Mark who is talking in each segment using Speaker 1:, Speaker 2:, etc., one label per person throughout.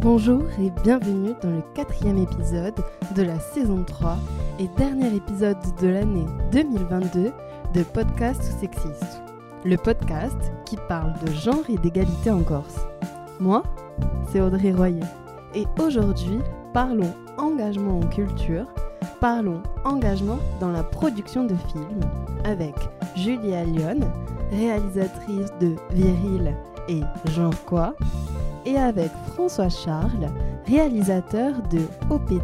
Speaker 1: Bonjour et bienvenue dans le quatrième épisode de la saison 3 et dernier épisode de l'année 2022 de Podcast Sexiste, le podcast qui parle de genre et d'égalité en Corse. Moi, c'est Audrey Royer et aujourd'hui, parlons engagement en culture, parlons engagement dans la production de films avec Julia Lyon, réalisatrice de Viril et Genre quoi et avec François Charles, réalisateur de OPD.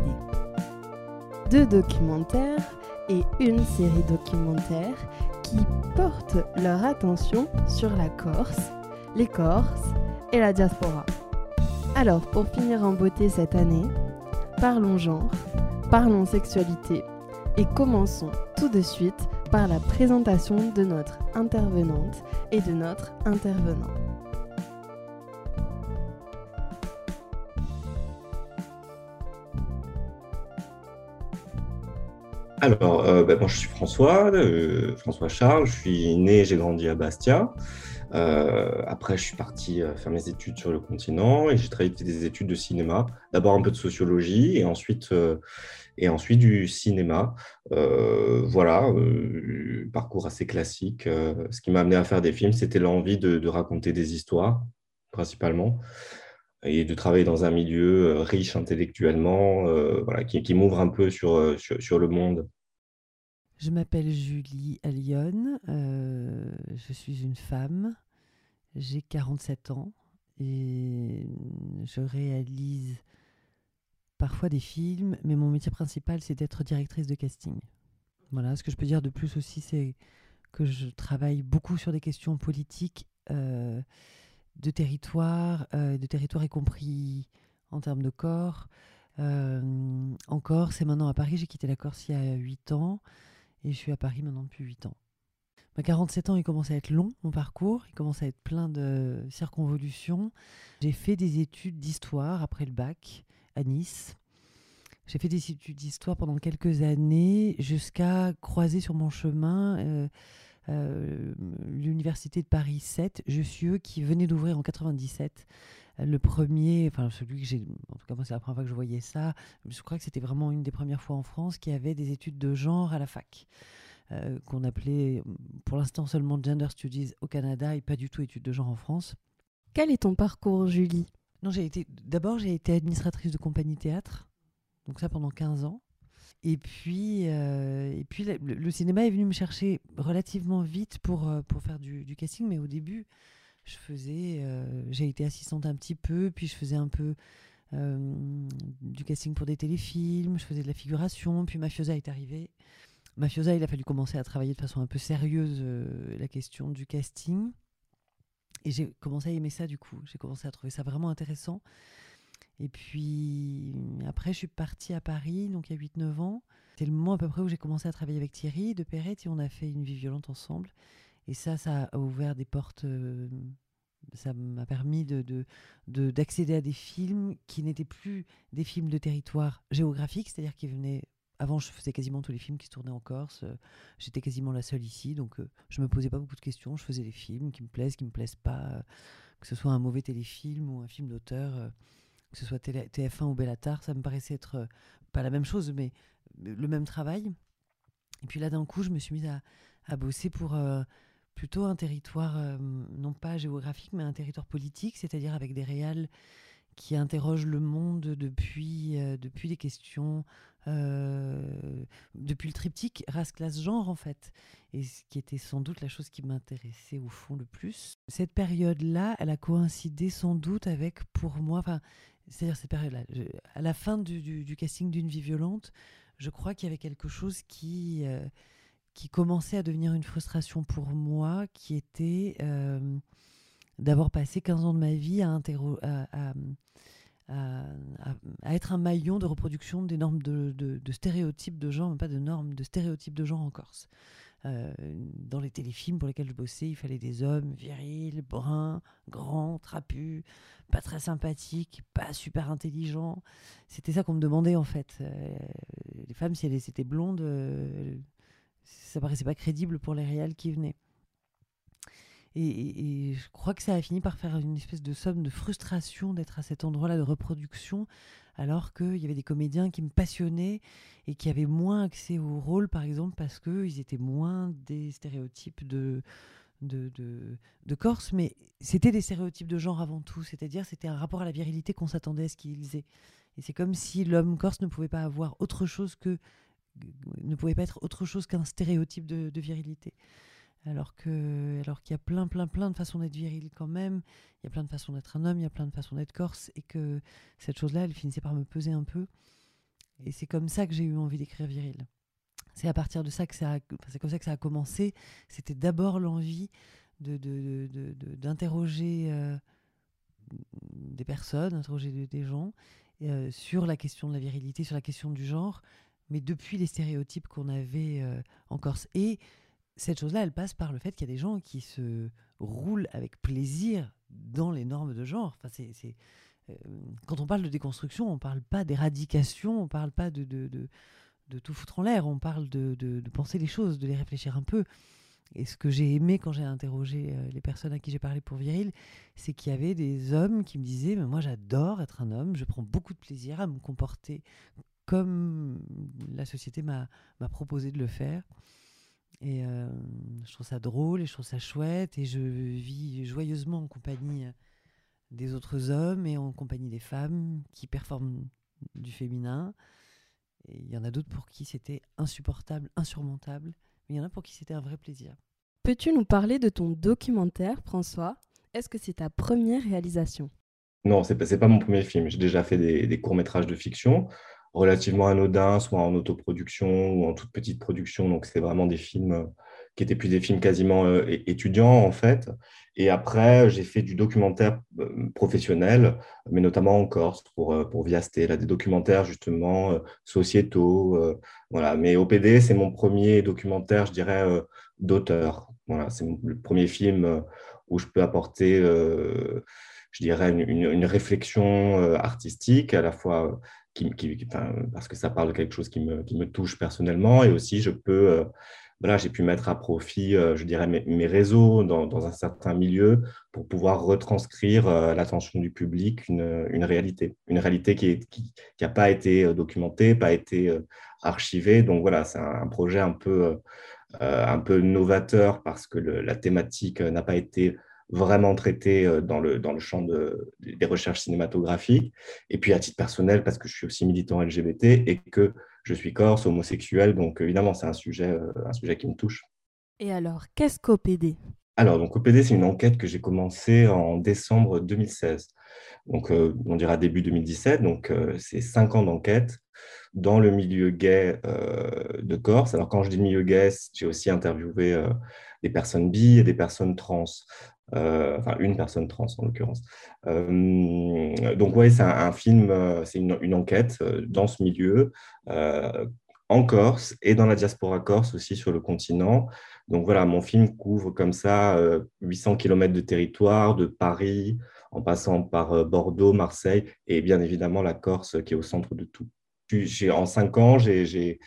Speaker 1: Deux documentaires et une série documentaire qui portent leur attention sur la Corse, les Corses et la diaspora. Alors, pour finir en beauté cette année, parlons genre, parlons sexualité et commençons tout de suite par la présentation de notre intervenante et de notre intervenant.
Speaker 2: Alors, euh, bah, moi, je suis François, euh, François Charles. Je suis né, j'ai grandi à Bastia. Euh, après, je suis parti faire mes études sur le continent et j'ai travaillé des études de cinéma. D'abord un peu de sociologie et ensuite, et ensuite du cinéma. voilà, parcours assez classique. ce qui m'a amené à faire des films, c'était l'envie de, raconter des histoires, principalement et de travailler dans un milieu riche intellectuellement, voilà, qui, m'ouvre un peu sur, sur, le monde
Speaker 3: je m'appelle Julie Allion, euh, je suis une femme, j'ai 47 ans et je réalise parfois des films, mais mon métier principal c'est d'être directrice de casting. Voilà, ce que je peux dire de plus aussi c'est que je travaille beaucoup sur des questions politiques euh, de territoire, euh, de territoire y compris en termes de corps. en Corse et maintenant à Paris, j'ai quitté la Corse il y a 8 ans. Et je suis à Paris maintenant depuis 8 ans. À 47 ans, il commence à être long, mon parcours. Il commence à être plein de circonvolutions. J'ai fait des études d'histoire après le bac à Nice. J'ai fait des études d'histoire pendant quelques années jusqu'à croiser sur mon chemin euh, euh, l'université de Paris 7, eux qui venait d'ouvrir en 97 le premier, enfin celui que j'ai, en tout cas moi c'est la première fois que je voyais ça, je crois que c'était vraiment une des premières fois en France qui avait des études de genre à la fac. Euh, qu'on appelait pour l'instant seulement Gender Studies au Canada et pas du tout études de genre en France.
Speaker 1: Quel est ton parcours, Julie?
Speaker 3: Non, j'ai été d'abord j'ai été administratrice de compagnie théâtre, donc ça pendant 15 ans. Et puis, euh, et puis le, cinéma est venu me chercher relativement vite pour, euh, pour faire du, casting, mais au début, je faisais, euh, j'ai été assistante un petit peu, puis je faisais un peu du casting pour des téléfilms, je faisais de la figuration, puis Mafiosa est arrivé. Mafiosa, il a fallu commencer à travailler de façon un peu sérieuse la question du casting. Et j'ai commencé à aimer ça du coup. J'ai commencé à trouver ça vraiment intéressant. Et puis après, je suis partie à Paris, donc il y a 8-9 ans. C'est le moment à peu près où j'ai commencé à travailler avec Thierry de Perrette et on a fait une vie violente ensemble. Et ça, ça a ouvert des portes. Euh, ça m'a permis de, d'accéder à des films qui n'étaient plus des films de territoire géographique, c'est-à-dire qui venaient. Avant, je faisais quasiment tous les films qui se tournaient en Corse. Euh, j'étais quasiment la seule ici, donc euh, je me posais pas beaucoup de questions. Je faisais des films qui me plaisent, qui me plaisent pas, que ce soit un mauvais téléfilm ou un film d'auteur, que ce soit TF1 ou Bellatar, ça me paraissait être pas la même chose, mais le même travail. Et puis là, d'un coup, je me suis mise à, bosser pour plutôt un territoire, euh, non pas géographique, mais un territoire politique, c'est-à-dire avec des réals qui interrogent le monde depuis, euh, depuis des questions, euh, depuis le triptyque race, classe, genre en fait, et ce qui était sans doute la chose qui m'intéressait au fond le plus. Cette période-là, elle a coïncidé sans doute avec, pour moi, enfin, c'est-à-dire cette période-là, à la fin du, casting d'une vie violente, je crois qu'il y avait quelque chose qui qui commençait à devenir une frustration pour moi, qui était euh, d'avoir passé 15 ans de ma vie à, être un maillon de reproduction des normes de, stéréotypes de genre, pas de normes, de stéréotypes de genre en Corse. Euh, dans les téléfilms pour lesquels je bossais, il fallait des hommes virils, bruns, grands, trapus, pas très sympathiques, pas super intelligents. C'était ça qu'on me demandait en fait. Euh, les femmes, si elles étaient blondes, ça paraissait pas crédible pour les réels qui venaient. Et, je crois que ça a fini par faire une espèce de somme de frustration d'être à cet endroit-là de reproduction, alors qu'il y avait des comédiens qui me passionnaient et qui avaient moins accès au rôle, par exemple, parce qu'ils étaient moins des stéréotypes de, de, de, Corse, mais c'était des stéréotypes de genre avant tout, c'est-à-dire c'était un rapport à la virilité qu'on s'attendait à ce qu'ils aient. Et c'est comme si l'homme corse ne pouvait pas avoir autre chose que ne pouvait pas être autre chose qu'un stéréotype de, de virilité alors que alors qu'il y a plein plein plein de façons d'être viril quand même il y a plein de façons d'être un homme il y a plein de façons d'être corse et que cette chose là elle finissait par me peser un peu. Et c'est comme ça que j'ai eu envie d'écrire viril. C'est à partir de ça que ça c'est comme ça que ça a commencé. C'était d'abord l'envie de, d'interroger euh, des personnes interroger des, gens euh, sur la question de la virilité sur la question du genre. Mais depuis les stéréotypes qu'on avait euh, en Corse. Et cette chose-là, elle passe par le fait qu'il y a des gens qui se roulent avec plaisir dans les normes de genre. Enfin, c'est, euh, quand on parle de déconstruction, on ne parle pas d'éradication, on ne parle pas de, tout foutre en l'air, on parle de, de, penser les choses, de les réfléchir un peu. Et ce que j'ai aimé quand j'ai interrogé euh, les personnes à qui j'ai parlé pour Viril, c'est qu'il y avait des hommes qui me disaient mais Moi, j'adore être un homme, je prends beaucoup de plaisir à me comporter comme la société m'a proposé de le faire. Et euh, je trouve ça drôle et je trouve ça chouette. Et je vis joyeusement en compagnie des autres hommes et en compagnie des femmes qui performent du féminin. Et il y en a d'autres pour qui c'était insupportable, insurmontable. Mais il y en a pour qui c'était un vrai plaisir.
Speaker 1: Peux-tu nous parler de ton documentaire, François? Est-ce que c'est ta première réalisation?
Speaker 2: Non, ce n'est pas, mon premier film. J'ai déjà fait des courts-métrages de fiction relativement anodins, soit en autoproduction ou en toute petite production. Donc, c'est vraiment des films euh, qui étaient plus des films quasiment euh, étudiants, en fait. Et après, j'ai fait du documentaire euh, professionnel, mais notamment en Corse pour, pour Viasté, là, des documentaires justement sociétaux. voilà. Mais OPD, c'est mon premier documentaire, je dirais, d'auteur. Voilà, c'est le premier film où je peux apporter je dirais, une, une, réflexion artistique, à la fois parce que ça parle de quelque chose qui me, qui me touche personnellement. Et aussi, je peux, euh, voilà, j'ai pu mettre à profit, euh, je dirais, mes, réseaux dans, dans, un certain milieu pour pouvoir retranscrire euh, l'attention du public une, une, réalité. Une réalité qui n'a qui, qui pas été documentée, pas été archivée. Donc voilà, c'est un, projet un peu, un peu novateur parce que la thématique n'a pas été vraiment traité euh, dans le, dans le champ de, des recherches cinématographiques. Et puis à titre personnel, parce que je suis aussi militant LGBT et que je suis corse, homosexuel, donc évidemment c'est un sujet, euh, un sujet qui me touche.
Speaker 1: Et alors, qu'est-ce qu'OPD
Speaker 2: alors, donc OPD, c'est une enquête que j'ai commencée en décembre 2016. Donc, euh, on dira début 2017. Donc, c'est cinq ans d'enquête dans le milieu gay de Corse. Alors, quand je dis milieu gay, j'ai aussi interviewé des personnes bi et des personnes trans. Euh, enfin une personne trans en l'occurrence. Euh, donc ouais, c'est un, film, euh, c'est une, enquête dans ce milieu, en Corse et dans la diaspora corse aussi sur le continent. Donc voilà, mon film couvre comme ça 800 km de territoire, de Paris, en passant par Bordeaux, Marseille et bien évidemment la Corse qui est au centre de tout. En cinq ans, j'ai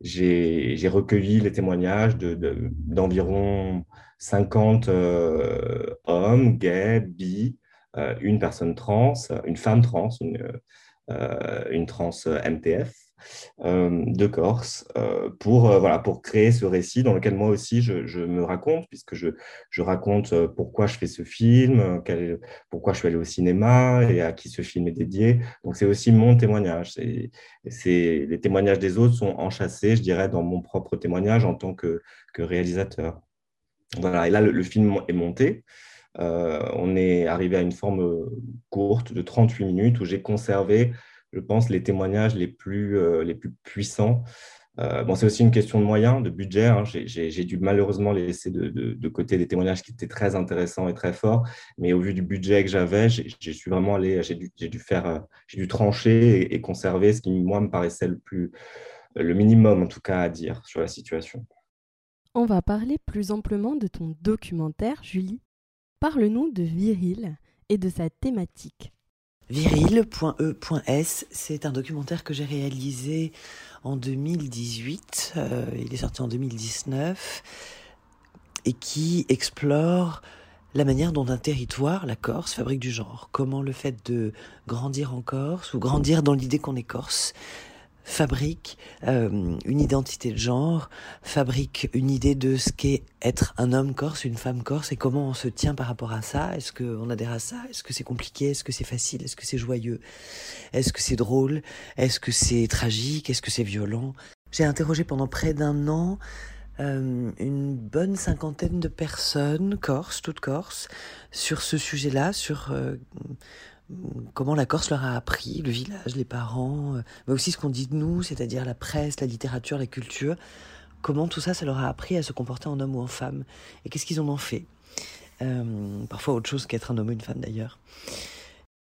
Speaker 2: recueilli les témoignages d'environ de, 50 euh, hommes, gays, bi, euh, une personne trans, une femme trans, une, euh, trans MTF. de Corse pour, voilà, pour créer ce récit dans lequel moi aussi je, me raconte, puisque je, je, raconte pourquoi je fais ce film, pourquoi je suis allé au cinéma et à qui ce film est dédié. Donc c'est aussi mon témoignage. Les témoignages des autres sont enchâssés, je dirais, dans mon propre témoignage en tant que, que réalisateur. Voilà, et là, le, film est monté. Euh, on est arrivé à une forme euh, courte de 38 minutes où j'ai conservé, je pense, les témoignages les plus, euh, les plus puissants. bon, c'est aussi une question de moyens, de budget. Hein. J'ai dû malheureusement laisser de, côté des témoignages qui étaient très intéressants et très forts, mais au vu du budget que j'avais, j'ai suis vraiment allé, j'ai dû, dû, faire, dû trancher et, et, conserver ce qui moi me paraissait le plus, le minimum en tout cas à dire sur la situation.
Speaker 1: On va parler plus amplement de ton documentaire, Julie. Parle-nous de Viril et de sa thématique.
Speaker 3: Viril.e.s, c'est un documentaire que j'ai réalisé en 2018, euh, il est sorti en 2019, et qui explore la manière dont un territoire, la Corse, fabrique du genre. Comment le fait de grandir en Corse ou grandir dans l'idée qu'on est Corse fabrique euh, une identité de genre, fabrique une idée de ce qu'est être un homme corse, une femme corse, et comment on se tient par rapport à ça. Est-ce qu'on adhère à ça? Est-ce que c'est compliqué? Est-ce que c'est facile? Est-ce que c'est joyeux? Est-ce que c'est drôle? Est-ce que c'est tragique? Est-ce que c'est violent? J'ai interrogé pendant près d'un an euh, une bonne cinquantaine de personnes, corse, toutes corse, sur ce sujet-là, sur euh, comment la Corse leur a appris, le village, les parents, euh, mais aussi ce qu'on dit de nous, c'est-à-dire la presse, la littérature, la culture, comment tout ça, ça leur a appris à se comporter en homme ou en femme, et qu'est-ce qu'ils en ont fait? parfois autre chose qu'être un homme ou une femme d'ailleurs.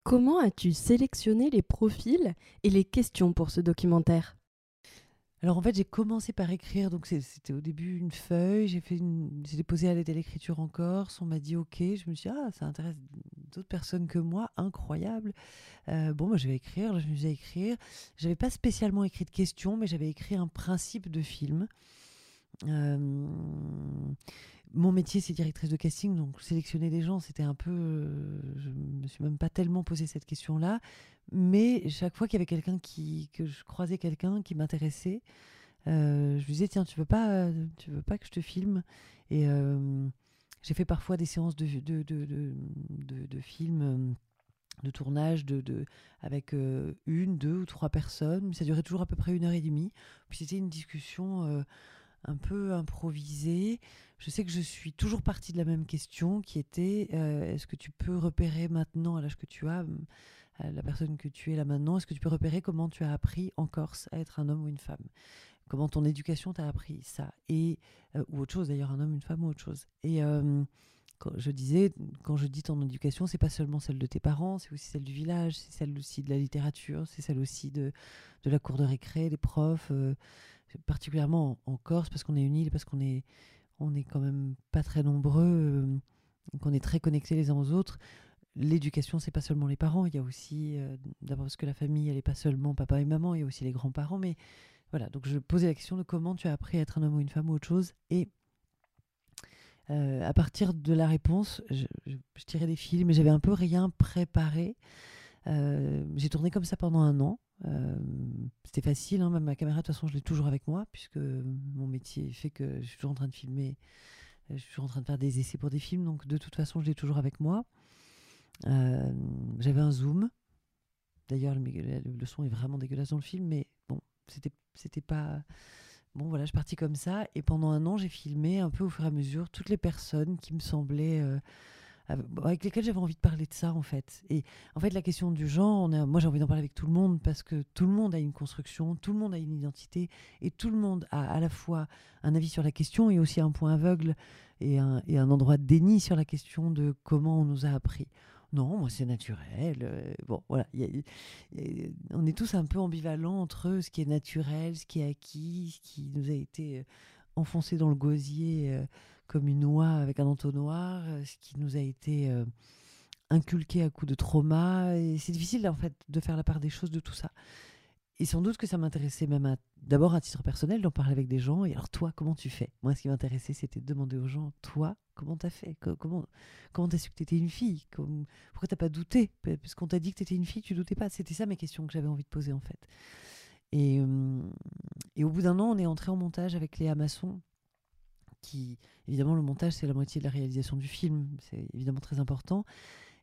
Speaker 1: Comment as-tu sélectionné les profils et les questions pour ce documentaire?
Speaker 3: Alors en fait, j'ai commencé par écrire, donc c'était au début une feuille, j'ai fait déposé à l'aide à l'écriture en Corse, on m'a dit ok, je me suis dit ah ça intéresse d'autres personnes que moi, incroyable. Euh, bon, moi je vais écrire, je me suis à écrire. J'avais pas spécialement écrit de questions, mais j'avais écrit un principe de film. Euh, mon métier, c'est directrice de casting, donc sélectionner des gens, c'était un peu. Euh, je me suis même pas tellement posé cette question-là. Mais chaque fois qu'il y avait quelqu'un qui. que je croisais quelqu'un qui m'intéressait, euh, je lui disais tiens, tu veux pas, tu veux pas que je te filme? Et euh, j'ai fait parfois des séances de, de, de, de, de de tournage de, de, avec une, deux ou trois personnes. Ça durait toujours à peu près une heure et demie. Puis c'était une discussion un peu improvisé. Je sais que je suis toujours partie de la même question qui était euh, est-ce que tu peux repérer maintenant, à l'âge que tu as, la personne que tu es là maintenant, est-ce que tu peux repérer comment tu as appris en Corse à être un homme ou une femme? Comment ton éducation t'a appris ça? Et euh, Ou autre chose d'ailleurs, un homme, une femme ou autre chose? Et euh, quand je disais, quand je dis ton éducation, c'est pas seulement celle de tes parents, c'est aussi celle du village, c'est celle aussi de la littérature, c'est celle aussi de, de la cour de récré, des profs particulièrement en, Corse, parce qu'on est une île, parce qu'on est, on est quand même pas très nombreux, euh, qu'on est très connectés les uns aux autres. L'éducation, c'est pas seulement les parents, il y a aussi, euh, d'abord parce que la famille, elle n'est pas seulement papa et maman, il y a aussi les grands-parents. Mais voilà, donc je posais la question de comment tu as appris à être un homme ou une femme ou autre chose. Et euh, à partir de la réponse, je, tirais des films, mais j'avais un peu rien préparé. j'ai tourné comme ça pendant un an. Euh, c'était facile, hein, ma caméra, de toute façon, je l'ai toujours avec moi, puisque mon métier fait que je suis toujours en train de filmer, je suis toujours en train de faire des essais pour des films, donc de toute façon, je l'ai toujours avec moi. Euh, j'avais un zoom. D'ailleurs, le, son est vraiment dégueulasse dans le film, mais bon, c'était pas. Bon, voilà, je suis partie comme ça, et pendant un an, j'ai filmé un peu au fur et à mesure toutes les personnes qui me semblaient. Euh, avec lesquels j'avais envie de parler de ça en fait. Et en fait, la question du genre, moi j'ai envie d'en parler avec tout le monde parce que tout le monde a une construction, tout le monde a une identité et tout le monde a à la fois un avis sur la question et aussi un point aveugle et un endroit de déni sur la question de comment on nous a appris. Non, moi c'est naturel. Euh, bon, voilà. on est tous un peu ambivalents entre ce qui est naturel, ce qui est acquis, ce qui nous a été euh, enfoncé dans le gosier. Euh, comme une noix avec un entonnoir, ce qui nous a été inculqué à coup de trauma. Et c'est difficile en fait de faire la part des choses de tout ça. Et sans doute que ça m'intéressait même d'abord à titre personnel d'en parler avec des gens. Et alors toi, comment tu fais? Moi, ce qui m'intéressait, c'était de demander aux gens, toi, comment t'as fait? Comment comment t'as su que t'étais une fille? Pourquoi t'as pas douté? Parce qu'on t'a dit que t'étais une fille, tu doutais pas. C'était ça mes questions que j'avais envie de poser en fait. Et, hum, et au bout d'un an, on est entré en montage avec Léa Masson, qui, évidemment, le montage, c'est la moitié de la réalisation du film, c'est évidemment très important.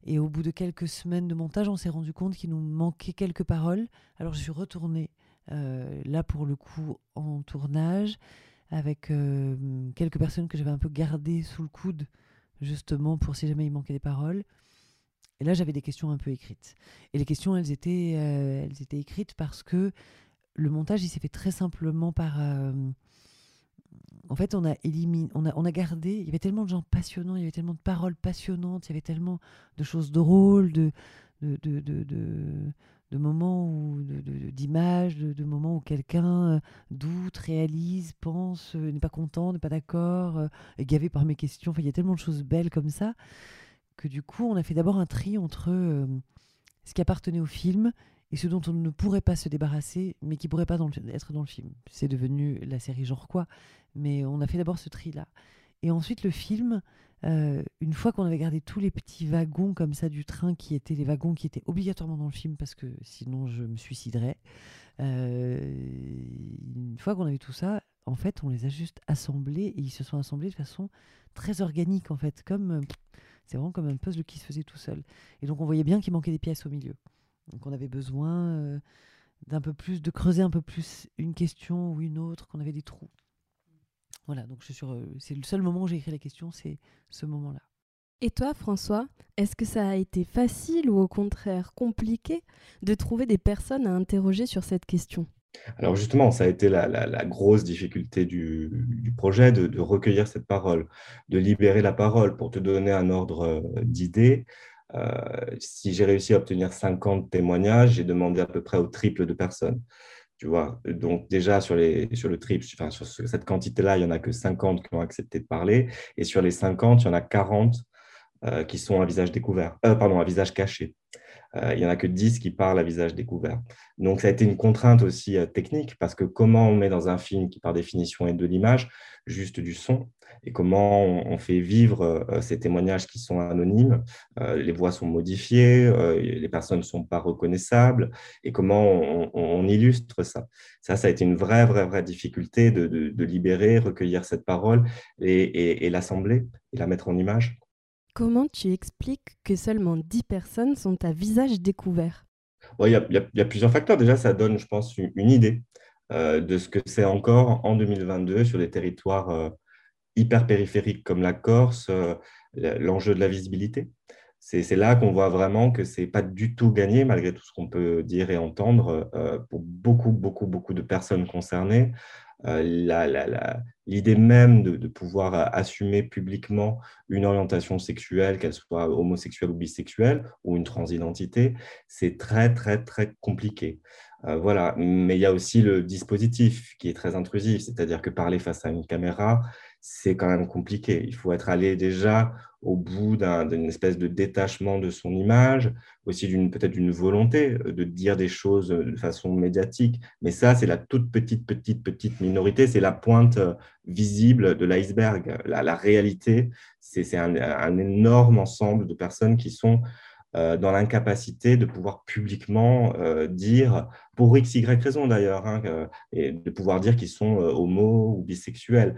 Speaker 3: Et au bout de quelques semaines de montage, on s'est rendu compte qu'il nous manquait quelques paroles. Alors je suis retournée euh, là pour le coup en tournage avec euh, quelques personnes que j'avais un peu gardées sous le coude justement pour si jamais il manquait des paroles. Et là j'avais des questions un peu écrites. Et les questions elles étaient, euh, elles étaient écrites parce que le montage il s'est fait très simplement par en fait, on a éliminé, on a, gardé. Il y avait tellement de gens passionnants, il y avait tellement de paroles passionnantes, il y avait tellement de choses drôles, de moments où, d'images, de, moments où quelqu'un euh, doute, réalise, pense, euh, n'est pas content, n'est pas d'accord, euh, est gavé par mes questions. Enfin, il y a tellement de choses belles comme ça que du coup, on a fait d'abord un tri entre ce qui appartenait au film et ce dont on ne pourrait pas se débarrasser, mais qui pourrait pas être dans le film. C'est devenu la série genre quoi, mais on a fait d'abord ce tri-là. Et ensuite, le film, euh, une fois qu'on avait gardé tous les petits wagons comme ça du train qui étaient les wagons qui étaient obligatoirement dans le film parce que sinon je me suiciderais. Euh, une fois qu'on avait tout ça, en fait, on les a juste assemblés et ils se sont assemblés de façon très organique en fait, comme euh, c'est vraiment comme un puzzle qui se faisait tout seul. Et donc on voyait bien qu'il manquait des pièces au milieu. Donc on avait besoin d'un peu plus, de creuser un peu plus une question ou une autre, qu'on avait des trous. Voilà, donc je suis c'est le seul moment où j'ai écrit la question, c'est ce moment-là.
Speaker 1: Et toi, François, est-ce que ça a été facile ou au contraire compliqué de trouver des personnes à interroger sur cette question?
Speaker 2: Alors justement, ça a été la, grosse difficulté du, projet, de, recueillir cette parole, de libérer la parole pour te donner un ordre euh, d'idées. Euh, si j'ai réussi à obtenir 50 témoignages, j'ai demandé à peu près au triple de personnes. Tu vois, donc déjà sur, le trip, sur cette quantité-là, il n'y en a que 50 qui ont accepté de parler. Et sur les 50, il y en a 40 euh, qui sont à visage découvert, euh, pardon, à visage caché. Euh, il n'y en a que 10 qui parlent à visage découvert. Donc ça a été une contrainte aussi technique parce que comment on met dans un film qui par définition est de l'image, juste du son, et comment on, fait vivre euh, ces témoignages qui sont anonymes. Euh, les voix sont modifiées, euh, les personnes ne sont pas reconnaissables, et comment on, illustre ça. Ça, ça a été une vraie, vraie, vraie difficulté de, libérer, recueillir cette parole et, l'assembler et la mettre en image.
Speaker 1: Comment tu expliques que seulement 10 personnes sont à visage découvert?
Speaker 2: Il y, a plusieurs facteurs. Déjà, ça donne, je pense, une, idée de ce que c'est encore en 2022 sur des territoires hyper périphériques comme la Corse, euh, l'enjeu de la visibilité. C'est là qu'on voit vraiment que ce n'est pas du tout gagné, malgré tout ce qu'on peut dire et entendre, euh, pour beaucoup, beaucoup, beaucoup de personnes concernées. Euh, l'idée même de, pouvoir assumer publiquement une orientation sexuelle, qu'elle soit homosexuelle ou bisexuelle, ou une transidentité, c'est très, très, très compliqué. voilà. Mais il y a aussi le dispositif qui est très intrusif, c'est-à-dire que parler face à une caméra, c'est quand même compliqué. Il faut être allé déjà au bout d'une espèce de détachement de son image, aussi peut-être d'une volonté euh, de dire des choses de façon médiatique. Mais ça, c'est la toute petite, petite, petite minorité. C'est la pointe euh, visible de l'iceberg. La, réalité, c'est un, énorme ensemble de personnes qui sont euh, dans l'incapacité de pouvoir publiquement dire, pour x, y raison d'ailleurs, hein, et de pouvoir dire qu'ils sont homo ou bisexuels.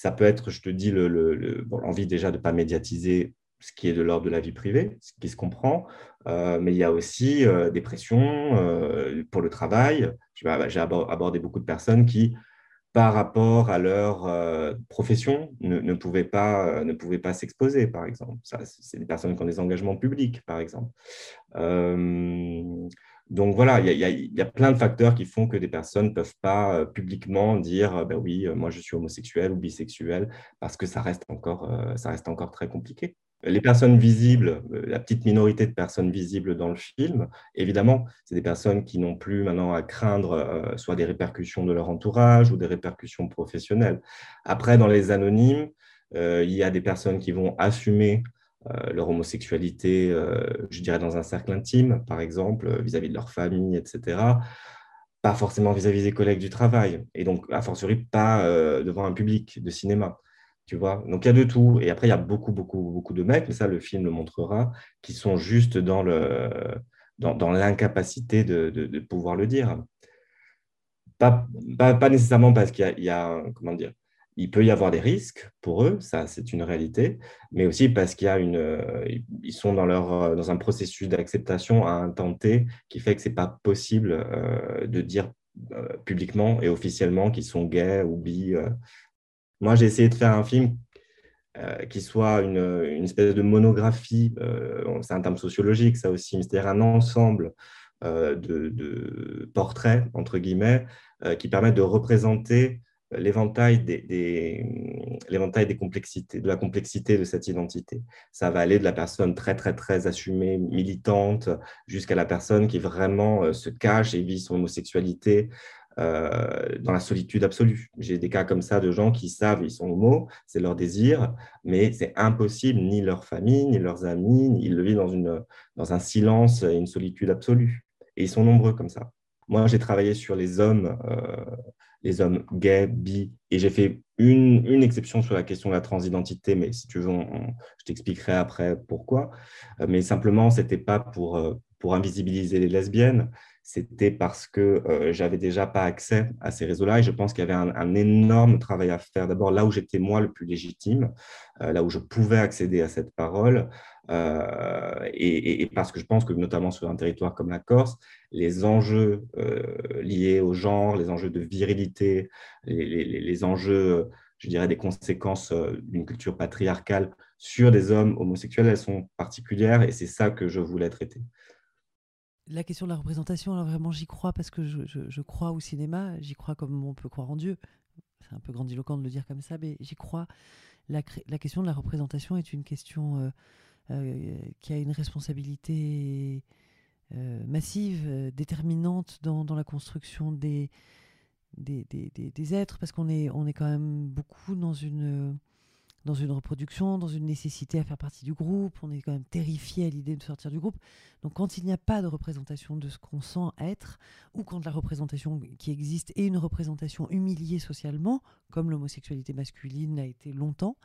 Speaker 2: Ça peut être, je te dis, l'envie déjà de ne pas médiatiser ce qui est de l'ordre de la vie privée, ce qui se comprend, euh, mais il y a aussi euh, des pressions euh, pour le travail. J'ai abordé beaucoup de personnes qui, par rapport à leur profession, ne, pouvaient pas, ne pouvaient pas s'exposer, par exemple. C'est des personnes qui ont des engagements publics, par exemple. Donc voilà, il y, a, plein de facteurs qui font que des personnes ne peuvent pas euh, publiquement dire ben oui, euh, moi je suis homosexuel ou bisexuel, parce que ça reste encore, ça reste encore très compliqué. Les personnes visibles, la petite minorité de personnes visibles dans le film, évidemment, c'est des personnes qui n'ont plus maintenant à craindre soit des répercussions de leur entourage ou des répercussions professionnelles. Après, dans les anonymes, il y a des personnes qui vont assumer leur homosexualité, euh, je dirais, dans un cercle intime, par exemple, euh, vis-à-vis de leur famille, etc. Pas forcément vis-à-vis des collègues du travail, et donc, a fortiori, pas devant un public de cinéma. Tu vois donc il y a de tout. Et après, il y a beaucoup, beaucoup, beaucoup de mecs, mais ça, le film le montrera, qui sont juste dans le dans, l'incapacité de, de, pouvoir le dire. Pas, pas, pas nécessairement parce qu'il y, a, comment dire, il peut y avoir des risques pour eux, ça c'est une réalité, mais aussi parce qu'il y a une, euh, ils sont dans, leur, euh, dans un processus d'acceptation à un temps T qui fait que ce n'est pas possible euh, de dire publiquement et officiellement qu'ils sont gays ou bi. Moi, j'ai essayé de faire un film qui soit une, une, espèce de monographie, c'est un terme sociologique ça aussi, c'est-à-dire un ensemble de, de, portraits, entre guillemets, qui permettent de représenter l'éventail des, des complexités, de la complexité de cette identité. Ça va aller de la personne très, très, très assumée, militante, jusqu'à la personne qui vraiment euh, se cache et vit son homosexualité euh, dans la solitude absolue. J'ai des cas comme ça de gens qui savent ils sont homo, c'est leur désir, mais c'est impossible, ni leur famille, ni leurs amis, ils le vivent dans, une, dans un silence et une solitude absolue. Et ils sont nombreux comme ça. Moi, j'ai travaillé sur les hommes euh, les hommes gays, bi, et j'ai fait une, une, exception sur la question de la transidentité, mais si tu veux, je t'expliquerai après pourquoi. Euh, mais simplement, ce n'était pas pour, euh, pour invisibiliser les lesbiennes, c'était parce que euh, j'avais déjà pas accès à ces réseaux-là et je pense qu'il y avait un, énorme travail à faire. D'abord, là où j'étais moi le plus légitime, là où je pouvais accéder à cette parole, euh, et, parce que je pense que notamment sur un territoire comme la Corse, les enjeux euh, liés au genre, les enjeux de virilité, les, enjeux, je dirais, des conséquences euh, d'une culture patriarcale sur des hommes homosexuels, elles sont particulières et c'est ça que je voulais traiter.
Speaker 3: La question de la représentation, alors vraiment j'y crois parce que je, crois au cinéma, j'y crois comme on peut croire en Dieu. C'est un peu grandiloquent de le dire comme ça, mais j'y crois. La, question de la représentation est une question euh, qui a une responsabilité euh, massive, euh, déterminante dans, dans, la construction des, des, des, des, êtres, parce qu'on est, on est quand même beaucoup dans une, dans une reproduction, dans une nécessité à faire partie du groupe, on est quand même terrifié à l'idée de sortir du groupe. Donc quand il n'y a pas de représentation de ce qu'on sent être, ou quand la représentation qui existe est une représentation humiliée socialement, comme l'homosexualité masculine l'a été longtemps,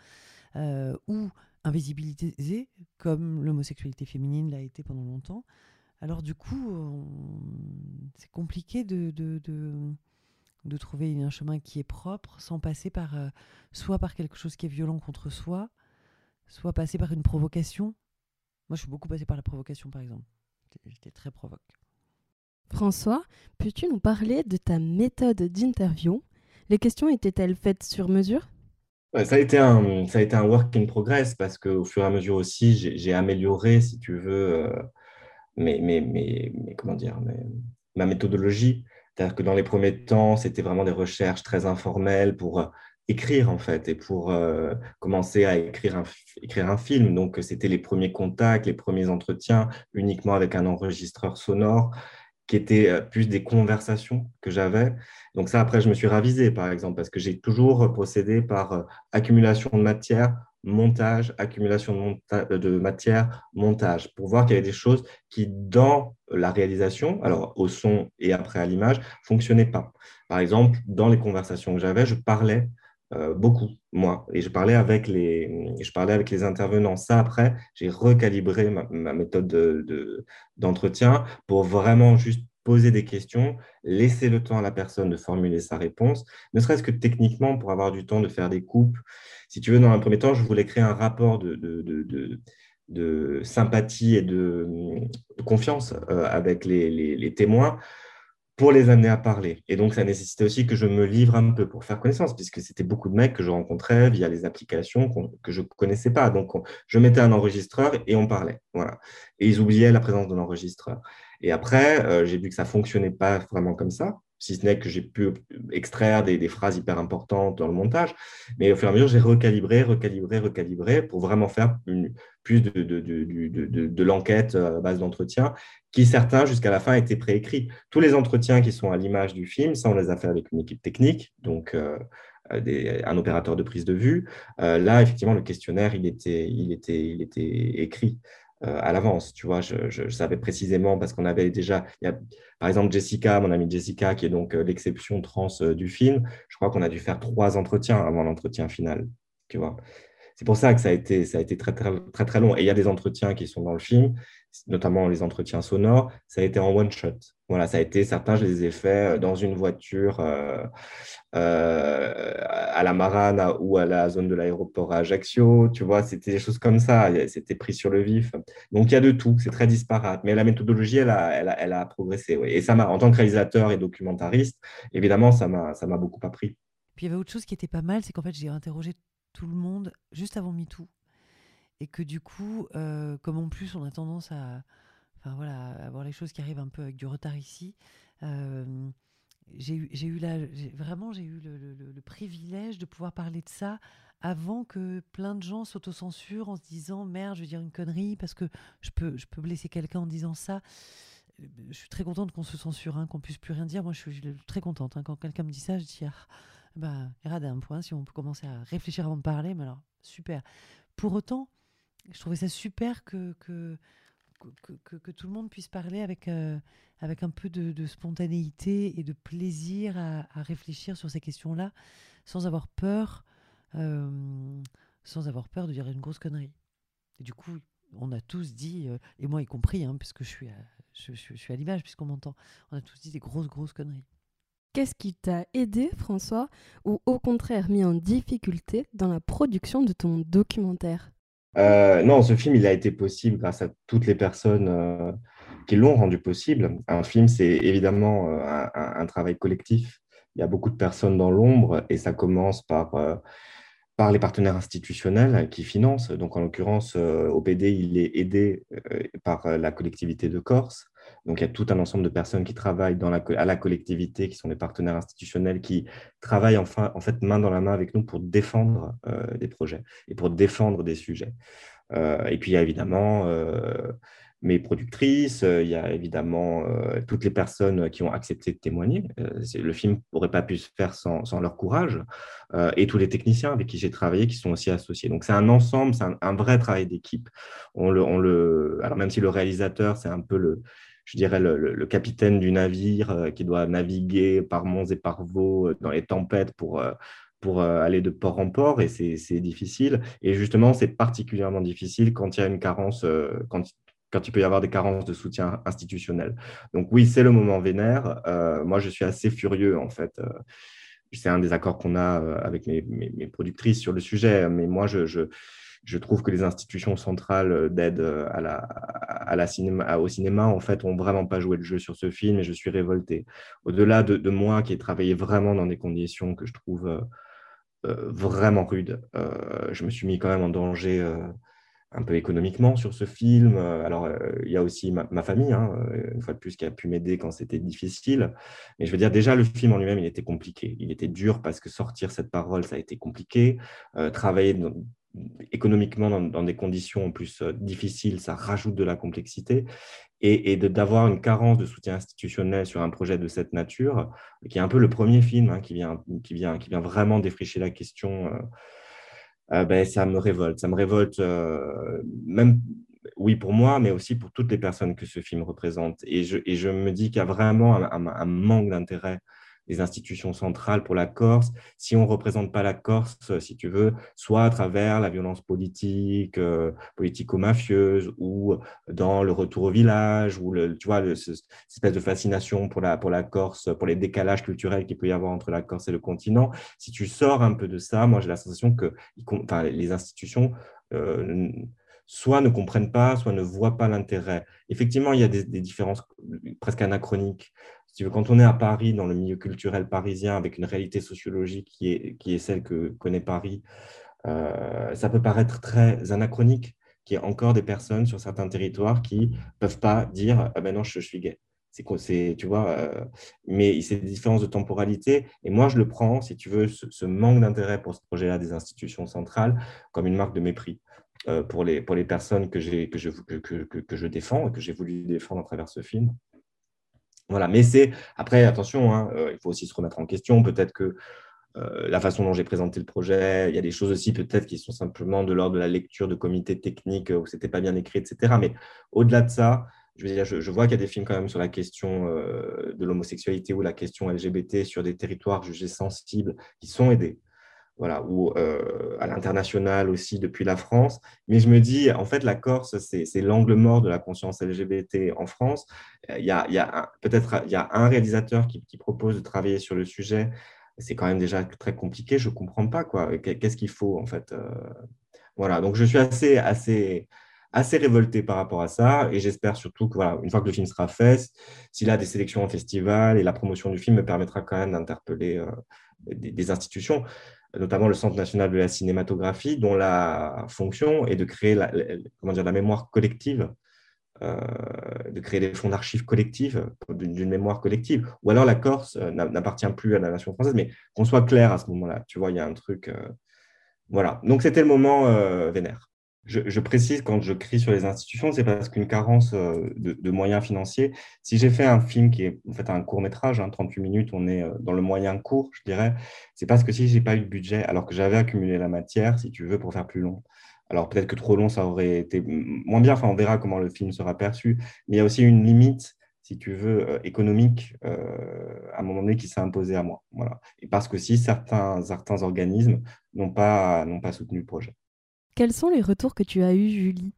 Speaker 3: ou invisibilisée, comme l'homosexualité féminine l'a été pendant longtemps. Alors du coup, c'est compliqué de, trouver un chemin qui est propre sans passer par euh, soit par quelque chose qui est violent contre soi, soit passer par une provocation. Moi, je suis beaucoup passé par la provocation, par exemple. J'étais très provoque.
Speaker 1: François, peux-tu nous parler de ta méthode d'interview? Les questions étaient-elles faites sur mesure?
Speaker 2: Ça a, été un, ça a été un work in progress parce qu'au fur et à mesure aussi, j'ai amélioré, si tu veux, euh, mes, mes, mes, comment dire, ma méthodologie. C'est-à-dire que dans les premiers temps, c'était vraiment des recherches très informelles pour euh, écrire, en fait, et pour euh, commencer à écrire un, écrire un film. Donc, c'était les premiers contacts, les premiers entretiens uniquement avec un enregistreur sonore qui étaient euh, plus des conversations que j'avais. Donc ça, après, je me suis ravisé, par exemple, parce que j'ai toujours procédé par accumulation de matière, montage, accumulation de, matière, montage, pour voir qu'il y avait des choses qui, dans la réalisation, alors au son et après à l'image, fonctionnaient pas. Par exemple, dans les conversations que j'avais, je parlais euh, beaucoup, moi. Et je parlais avec les, je parlais avec les intervenants. Ça, après, j'ai recalibré ma, méthode d'entretien de, pour vraiment juste poser des questions, laisser le temps à la personne de formuler sa réponse, ne serait-ce que techniquement pour avoir du temps de faire des coupes. Si tu veux, dans un premier temps, je voulais créer un rapport de sympathie et de, confiance euh, avec les témoins pour les amener à parler. Et donc, ça nécessitait aussi que je me livre un peu pour faire connaissance, puisque c'était beaucoup de mecs que je rencontrais via les applications que je ne connaissais pas. Donc, je mettais un enregistreur et on parlait. Voilà. Et ils oubliaient la présence de l'enregistreur. Et après, euh, j'ai vu que ça fonctionnait pas vraiment comme ça si ce n'est que j'ai pu extraire des, phrases hyper importantes dans le montage. Mais au fur et à mesure, j'ai recalibré, recalibré, recalibré pour vraiment faire plus de, l'enquête à base d'entretien, qui certains, jusqu'à la fin, étaient préécrits. Tous les entretiens qui sont à l'image du film, ça, on les a fait avec une équipe technique, donc euh, des, un opérateur de prise de vue. Euh, là, effectivement, le questionnaire, il était, il était, il était écrit. Euh, à l'avance. Tu vois, je, savais précisément parce qu'on avait déjà, par exemple, Jessica, mon amie Jessica, qui est donc euh, l'exception trans euh, du film. Je crois qu'on a dû faire trois entretiens avant l'entretien final. Tu vois. C'est pour ça que ça a été, très, très, long. Et il y a des entretiens qui sont dans le film, notamment les entretiens sonores. Ça a été en one shot. Voilà, ça a été, certains, je les ai faits dans une voiture euh, euh, à la Marane ou à la zone de l'aéroport à Ajaccio. Tu vois, c'était des choses comme ça. C'était pris sur le vif. Donc, il y a de tout. C'est très disparate. Mais la méthodologie, elle a, progressé. Et ça m'a, en tant que réalisateur et documentariste, évidemment, ça m'a beaucoup appris.
Speaker 3: Puis il y avait autre chose qui était pas mal, c'est qu'en fait, j'ai interrogé tout le monde juste avant MeToo. Et que du coup, euh, comme en plus, on a tendance à enfin voilà, avoir les choses qui arrivent un peu avec du retard ici. Euh, j'ai eu, là, vraiment, j'ai eu le, privilège de pouvoir parler de ça avant que plein de gens s'autocensurent en se disant merde, je vais dire une connerie parce que je peux, je peux blesser quelqu'un en disant ça. Je suis très contente qu'on se censure, hein, qu'on puisse plus rien dire. Moi, je suis très contente. Hein. Quand quelqu'un me dit ça, je dis ah, bah, un point, si on peut commencer à réfléchir avant de parler, mais alors super. Pour autant, je trouvais ça super que, que que, tout le monde puisse parler avec, avec un peu de, spontanéité et de plaisir à, réfléchir sur ces questions-là, sans avoir peur, sans avoir peur de dire une grosse connerie. Et du coup, on a tous dit, et moi y compris, hein, puisque je suis je suis à l'image, puisqu'on m'entend, on a tous dit des grosses, grosses conneries.
Speaker 1: Qu'est-ce qui t'a aidé, François, ou au contraire mis en difficulté dans la production de ton documentaire?
Speaker 2: Euh, Non, ce film, il a été possible grâce à toutes les personnes euh, qui l'ont rendu possible. Un film, c'est évidemment euh, un, travail collectif. Il y a beaucoup de personnes dans l'ombre et ça commence par par les partenaires institutionnels qui financent. Donc, en l'occurrence, OPD, il est aidé par la collectivité de Corse. Donc, il y a tout un ensemble de personnes qui travaillent à la collectivité, qui sont des partenaires institutionnels, qui travaillent enfin, en fait main dans la main avec nous pour défendre euh, des projets et pour défendre des sujets. Euh, et puis, il y a évidemment euh, mes productrices, il y a évidemment toutes les personnes qui ont accepté de témoigner. le film n'aurait pas pu se faire sans, leur courage, et tous les techniciens avec qui j'ai travaillé qui sont aussi associés. Donc c'est un ensemble, c'est un, vrai travail d'équipe. Alors même si le réalisateur, c'est un peu le, je dirais, le, capitaine du navire euh, qui doit naviguer par monts et par vaux euh, dans les tempêtes pour, euh, pour aller de port en port, et c'est difficile. Et justement, c'est particulièrement difficile quand il y a une carence, quand, quand il peut y avoir des carences de soutien institutionnel. Donc oui, c'est le moment vénère. moi, je suis assez furieux, en fait. c'est un des accords qu'on a avec mes, productrices sur le sujet, mais moi, je, je trouve que les institutions centrales d'aide à la, à la cinéma, au cinéma, en fait, ont vraiment pas joué le jeu sur ce film et je suis révolté. Au-delà de, moi qui ai travaillé vraiment dans des conditions que je trouve euh, vraiment rudes, je me suis mis quand même en danger un peu économiquement sur ce film. Alors, il y a aussi ma, famille, hein, une fois de plus, qui a pu m'aider quand c'était difficile. Mais je veux dire, déjà, le film en lui-même, il était compliqué. Il était dur parce que sortir cette parole, ça a été compliqué. travailler dans, économiquement dans, des conditions plus euh, difficiles, ça rajoute de la complexité. Et, d'avoir une carence de soutien institutionnel sur un projet de cette nature, qui est un peu le premier film hein, qui, vient, qui, vient, qui vient vraiment défricher la question, euh, euh, ben, ça me révolte. Ça me révolte même, oui, pour moi, mais aussi pour toutes les personnes que ce film représente. Et je, et je me dis qu'il y a vraiment un manque d'intérêt des institutions centrales pour la Corse, si on ne représente pas la Corse, si tu veux, soit à travers la violence politique, euh, politico-mafieuse, ou dans le retour au village, ou le, tu vois, le, cette espèce de fascination pour la, pour la Corse, pour les décalages culturels qu'il peut y avoir entre la Corse et le continent, si tu sors un peu de ça, moi j'ai la sensation que les institutions... Euh, soit ne comprennent pas, soit ne voient pas l'intérêt. Effectivement, il y a des différences presque anachroniques quand on est à Paris, dans le milieu culturel parisien, avec une réalité sociologique qui est, qui est celle que connaît Paris, euh, ça peut paraître très anachronique qu'il y ait encore des personnes sur certains territoires qui ne peuvent pas dire ah ben non, je, suis gay. C'est, tu vois, euh, mais c'est des différences de temporalité. Et moi, je le prends, si tu veux, ce, manque d'intérêt pour ce projet-là des institutions centrales comme une marque de mépris. Euh, pour, les, pour les personnes que, que, je, que, que, que je défends et que j'ai voulu défendre à travers ce film. Voilà, mais c'est après attention, hein, euh, il faut aussi se remettre en question. Peut-être que euh, la façon dont j'ai présenté le projet, il y a des choses aussi peut-être qui sont simplement de l'ordre de la lecture de comités techniques où c'était pas bien écrit, etc. Mais au-delà de ça, je, veux dire, je, vois qu'il y a des films quand même sur la question euh, de l'homosexualité ou la question LGBT sur des territoires jugés sensibles qui sont aidés voilà, ou euh, à l'international aussi depuis la France. Mais je me dis, en fait, la Corse, c'est l'angle mort de la conscience LGBT en France. Euh, il y a, a peut-être y a un réalisateur qui, propose de travailler sur le sujet. C'est quand même déjà très compliqué. Je ne comprends pas quoi. Qu'est-ce qu'il faut en fait. Euh, voilà. Donc je suis assez, assez, assez révolté par rapport à ça et j'espère surtout que voilà, une fois que le film sera fait, s'il a des sélections en festival et la promotion du film me permettra quand même d'interpeller des, institutions notamment le Centre national de la cinématographie, dont la fonction est de créer la, mémoire collective, euh, de créer des fonds d'archives collectives, d'une mémoire collective. Ou alors la Corse euh, n'appartient plus à la nation française, mais qu'on soit clair à ce moment-là. Tu vois, il y a un truc. Euh, voilà. Donc c'était le moment vénère. Je, précise quand je crie sur les institutions, c'est parce qu'une carence euh, de, moyens financiers. Si j'ai fait un film qui est en fait un court métrage, 38 hein, minutes, on est euh, dans le moyen court, je dirais, c'est parce que si j'ai pas eu de budget, alors que j'avais accumulé la matière, si tu veux, pour faire plus long. Alors peut-être que trop long, ça aurait été moins bien. Enfin, on verra comment le film sera perçu. Mais il y a aussi une limite, si tu veux, euh, économique à un moment donné qui s'est imposée à moi. Et parce que si certains, certains organismes n'ont pas, n'ont pas soutenu le projet.
Speaker 1: Quels sont les retours que tu as eus, Julie?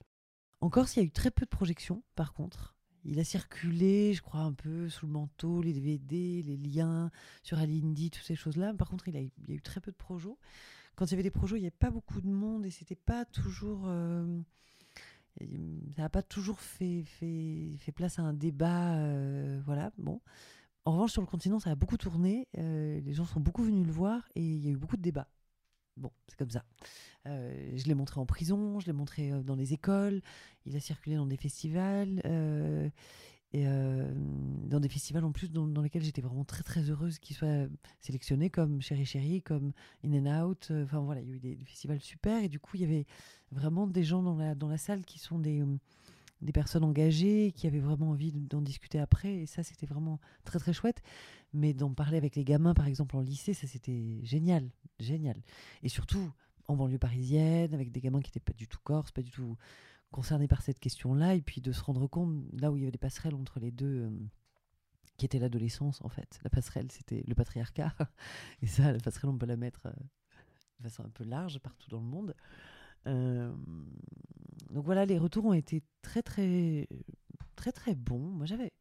Speaker 3: En Corse, il y a eu très peu de projections, par contre. Il a circulé, je crois, un peu sous le manteau, les DVD, les liens sur Alindy, toutes ces choses-là. Par contre, il, y a eu très peu de projets quand il y avait des projets, il n'y avait pas beaucoup de monde et c'était pas toujours. Euh, ça n'a pas toujours fait, place à un débat. Euh, voilà, bon. En revanche, sur le continent, ça a beaucoup tourné. Euh, les gens sont beaucoup venus le voir et il y a eu beaucoup de débats. Bon, c'est comme ça. je l'ai montré en prison, je l'ai montré dans les écoles, il a circulé dans des festivals euh, dans des festivals en plus dans, lesquels j'étais vraiment très très heureuse qu'il soit sélectionné comme Chéri Chéri, comme In and Out. Euh, enfin voilà, il y a eu des, festivals super et du coup il y avait vraiment des gens dans la, dans la salle qui sont des, des personnes engagées, qui avaient vraiment envie d'en discuter après et ça c'était vraiment très très chouette. Mais d'en parler avec les gamins par exemple en lycée, ça c'était génial, génial. Et surtout en banlieue parisienne, avec des gamins qui n'étaient pas du tout corse, pas du tout concernés par cette question-là, et puis de se rendre compte, là où il y avait des passerelles entre les deux, euh, qui était l'adolescence en fait. La passerelle, c'était le patriarcat, et ça, la passerelle, on peut la mettre euh, de façon un peu large partout dans le monde. Euh, donc voilà, les retours ont été très très très très bons. Moi j'avais,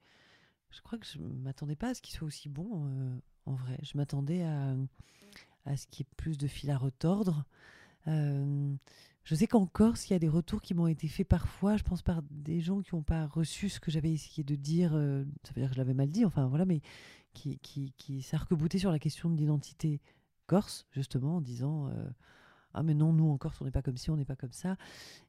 Speaker 3: je crois que je m'attendais pas à ce qu'ils soient aussi bons en vrai. Je m'attendais à, à ce qu'il y ait plus de fil à retordre. Je sais qu'en Corse, il y a des retours qui m'ont été faits parfois, je pense par des gens qui n'ont pas reçu ce que j'avais essayé de dire, euh, ça veut dire que je l'avais mal dit, enfin voilà, mais qui, qui, qui sarc sur la question de l'identité corse, justement, en disant euh, Ah, mais non, nous en Corse, on n'est pas comme ci, on n'est pas comme ça,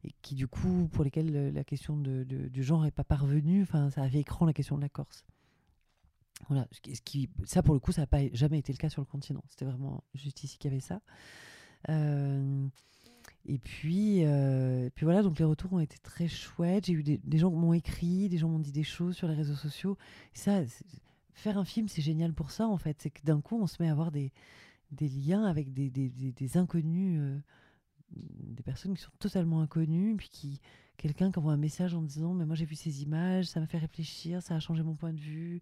Speaker 3: et qui du coup, pour lesquels euh, la question de, du genre n'est pas parvenue, enfin, ça avait écran la question de la Corse. Voilà, ce qui, ça pour le coup, ça n'a pas jamais été le cas sur le continent. C'était vraiment juste ici qu'il y avait ça. Euh, et puis, euh, puis voilà, donc les retours ont été très chouettes. J'ai eu des, gens qui m'ont écrit, des gens m'ont dit des choses sur les réseaux sociaux. ça, faire un film, c'est génial pour ça, en fait. C'est que d'un coup, on se met à avoir des, des liens avec des, des, des inconnus, euh, des personnes qui sont totalement inconnues, puis qui quelqu'un qui envoie un message en disant mais moi j'ai vu ces images, ça m'a fait réfléchir, ça a changé mon point de vue,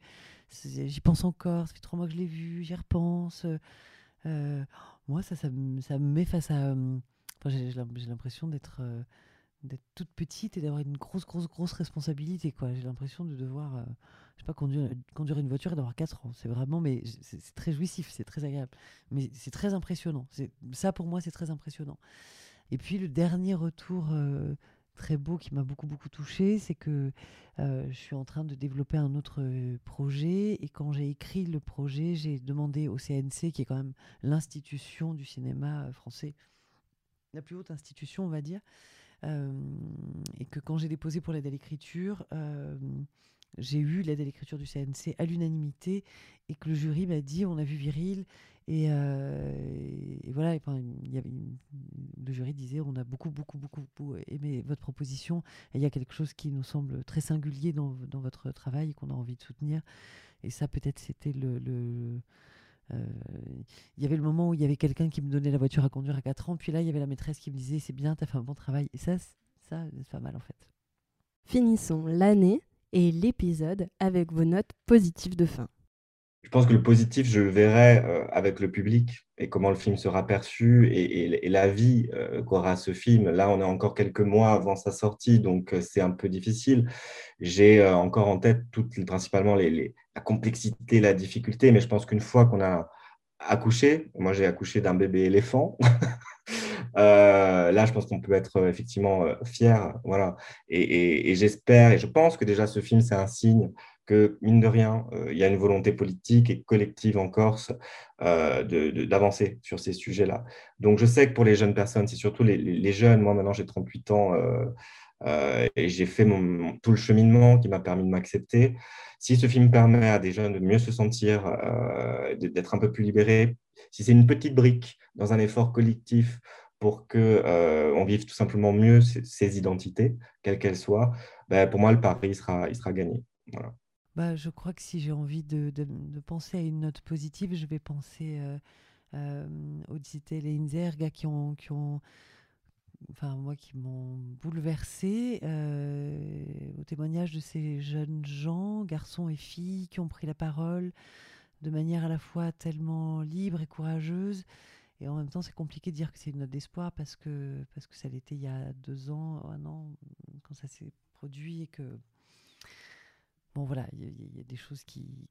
Speaker 3: j'y pense encore, ça fait trois mois que je l'ai vu, j'y repense. Euh, moi ça, ça, ça me met face à j'ai l'impression d'être euh, d'être toute petite et d'avoir une grosse, grosse, grosse responsabilité. quoi. J'ai l'impression de devoir, euh, je sais pas, conduire, conduire une voiture et d'avoir 4 ans. C'est vraiment, mais c'est très jouissif, c'est très agréable. Mais c'est très impressionnant. Ça, pour moi, c'est très impressionnant. Et puis, le dernier retour euh, très beau qui m'a beaucoup, beaucoup touché, c'est que je suis en train de développer un autre projet. Et quand j'ai écrit le projet, j'ai demandé au CNC, qui est quand même l'institution du cinéma français, la plus haute institution, on va dire. Euh, et que quand j'ai déposé pour l'aide à l'écriture, euh, j'ai eu l'aide à l'écriture du CNC à l'unanimité et que le jury m'a dit on a vu Viril et, euh, voilà le jury disait on a beaucoup beaucoup beaucoup, aimé votre proposition et il y a quelque chose qui nous semble très singulier dans, votre travail qu'on a envie de soutenir. Et ça peut-être c'était le il euh, y avait le moment où il y avait quelqu'un qui me donnait la voiture à conduire à 4 ans, puis là, il y avait la maîtresse qui me disait c'est bien, t'as fait un bon travail. Et ça, ça c'est pas mal en fait.
Speaker 1: Finissons l'année et l'épisode avec vos notes positives de fin.
Speaker 2: Je pense que le positif, je le verrai euh, avec le public et comment le film sera perçu et, la vie euh, qu'aura ce film. Là, on est encore quelques mois avant sa sortie, donc euh, c'est un peu difficile. J'ai encore en tête toutes, principalement les, la complexité, la difficulté, mais je pense qu'une fois qu'on a accouché, moi j'ai accouché d'un bébé éléphant, là je pense qu'on peut être effectivement fier. Voilà. et j'espère et je pense que déjà ce film, c'est un signe que, mine de rien, euh, il y a une volonté politique et collective en Corse euh, d'avancer sur ces sujets-là. Donc, je sais que pour les jeunes personnes, c'est surtout les, jeunes. Moi, maintenant, j'ai 38 ans euh, et j'ai fait tout le cheminement qui m'a permis de m'accepter. Si ce film permet à des jeunes de mieux se sentir, d'être un peu plus libérés, si c'est une petite brique dans un effort collectif pour qu'on on vive tout simplement mieux ces, identités, quelles qu'elles soient, ben, pour moi, le pari sera, gagné.
Speaker 3: Bah, je crois que si j'ai envie de, penser à une note positive, je vais penser euh, euh, aux Citel et Inzerga qui ont, qui ont enfin moi qui m'ont bouleversée, au témoignage de ces jeunes gens, garçons et filles, qui ont pris la parole de manière à la fois tellement libre et courageuse. Et en même temps, c'est compliqué de dire que c'est une note d'espoir parce que, parce que ça l'était il y a deux ans, un an, quand ça s'est produit et que. Bon, voilà, il y, a des choses qui.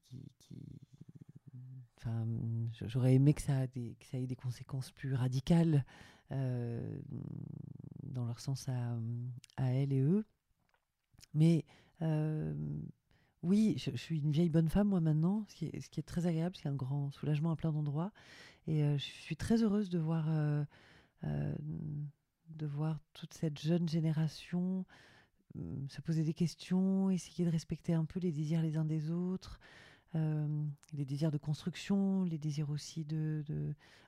Speaker 3: enfin, j'aurais aimé que ça, des, que ça, ait des conséquences plus radicales euh, dans leur sens à, à elle et eux. Mais euh, oui, je, suis une vieille bonne femme, moi, maintenant, ce qui est, ce qui est très agréable, c'est un grand soulagement à plein d'endroits. Et euh, je suis très heureuse de voir, euh, de voir toute cette jeune génération se poser des questions, essayer de respecter un peu les désirs les uns des autres, les désirs de construction, les désirs aussi de,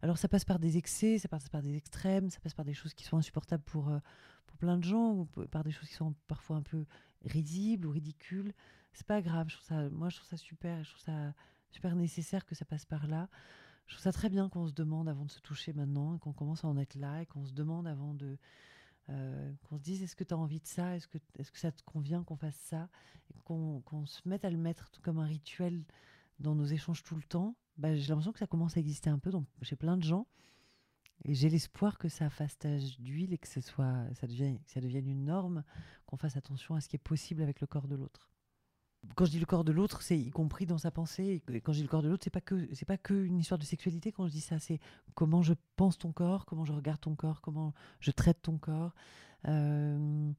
Speaker 3: Alors ça passe par des excès, ça passe par des extrêmes, ça passe par des choses qui sont insupportables pour, pour plein de gens, ou par des choses qui sont parfois un peu risibles ou ridicules c'est pas grave. Je trouve ça, moi, je trouve ça super. Je trouve ça super nécessaire que ça passe par là. Je trouve ça très bien qu'on se demande avant de se toucher maintenant, qu'on commence à en être là, et qu'on se demande avant de. Euh, qu'on se dise est-ce que tu as envie de ça? Est-ce que, est que ça te convient qu'on fasse ça? Qu'on se mette à le mettre comme un rituel dans nos échanges tout le temps. Bah, j'ai l'impression que ça commence à exister un peu dans, chez plein de gens. Et j'ai l'espoir que ça fasse tâche d'huile et que ce soit, ça, devienne, que ça devienne une norme, qu'on fasse attention à ce qui est possible avec le corps de l'autre quand je dis le corps de l'autre, c'est y compris dans sa pensée. Quand je dis le corps de l'autre, c'est pas que c'est pas que une histoire de sexualité. Quand je dis ça, c'est comment je pense ton corps, comment je regarde ton corps, comment je traite ton corps. Euh,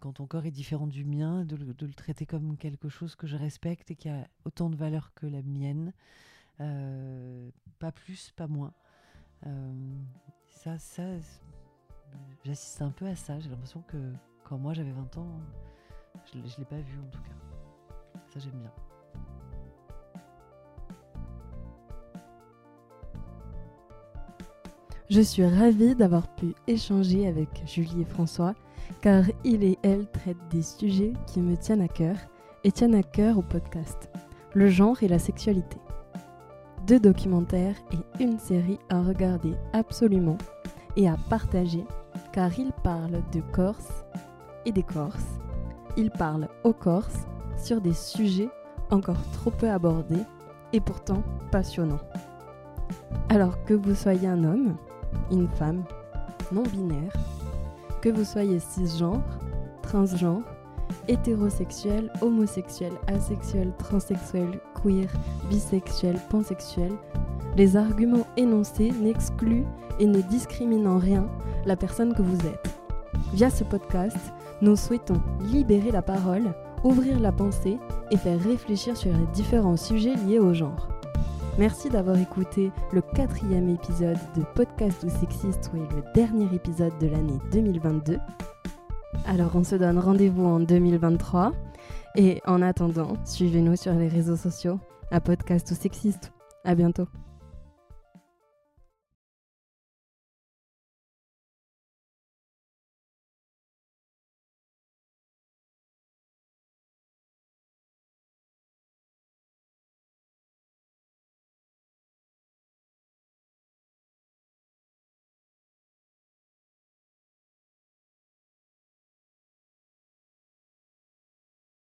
Speaker 3: quand ton corps est différent du mien, de, le traiter comme quelque chose que je respecte et qui a autant de valeur que la mienne. Euh, pas plus, pas moins. Euh, ça, ça, j'assiste un peu à ça. J'ai l'impression que quand moi j'avais 20 ans, je ne l'ai pas vu en tout cas. Ça j'aime bien.
Speaker 1: Je suis ravie d'avoir pu échanger avec Julie et François, car ils et elle traitent des sujets qui me tiennent à cœur et tiennent à cœur au podcast, le genre et la sexualité. Deux documentaires et une série à regarder absolument et à partager, car ils parlent de Corse et des Corses il parle aux Corses sur des sujets encore trop peu abordés et pourtant passionnants. Alors que vous soyez un homme, une femme, non-binaire, que vous soyez cisgenre, transgenre, hétérosexuel, homosexuel, asexuel, transsexuel, queer, bisexuel, pansexuel, les arguments énoncés n'excluent et ne discriminent en rien la personne que vous êtes. Via ce podcast, nous souhaitons libérer la parole, ouvrir la pensée et faire réfléchir sur les différents sujets liés au genre. Merci d'avoir écouté le quatrième épisode de Podcast ou Sexiste, ou le dernier épisode de l'année 2022. Alors on se donne rendez-vous en 2023 et en attendant, suivez-nous sur les réseaux sociaux à Podcast ou Sexiste. À bientôt.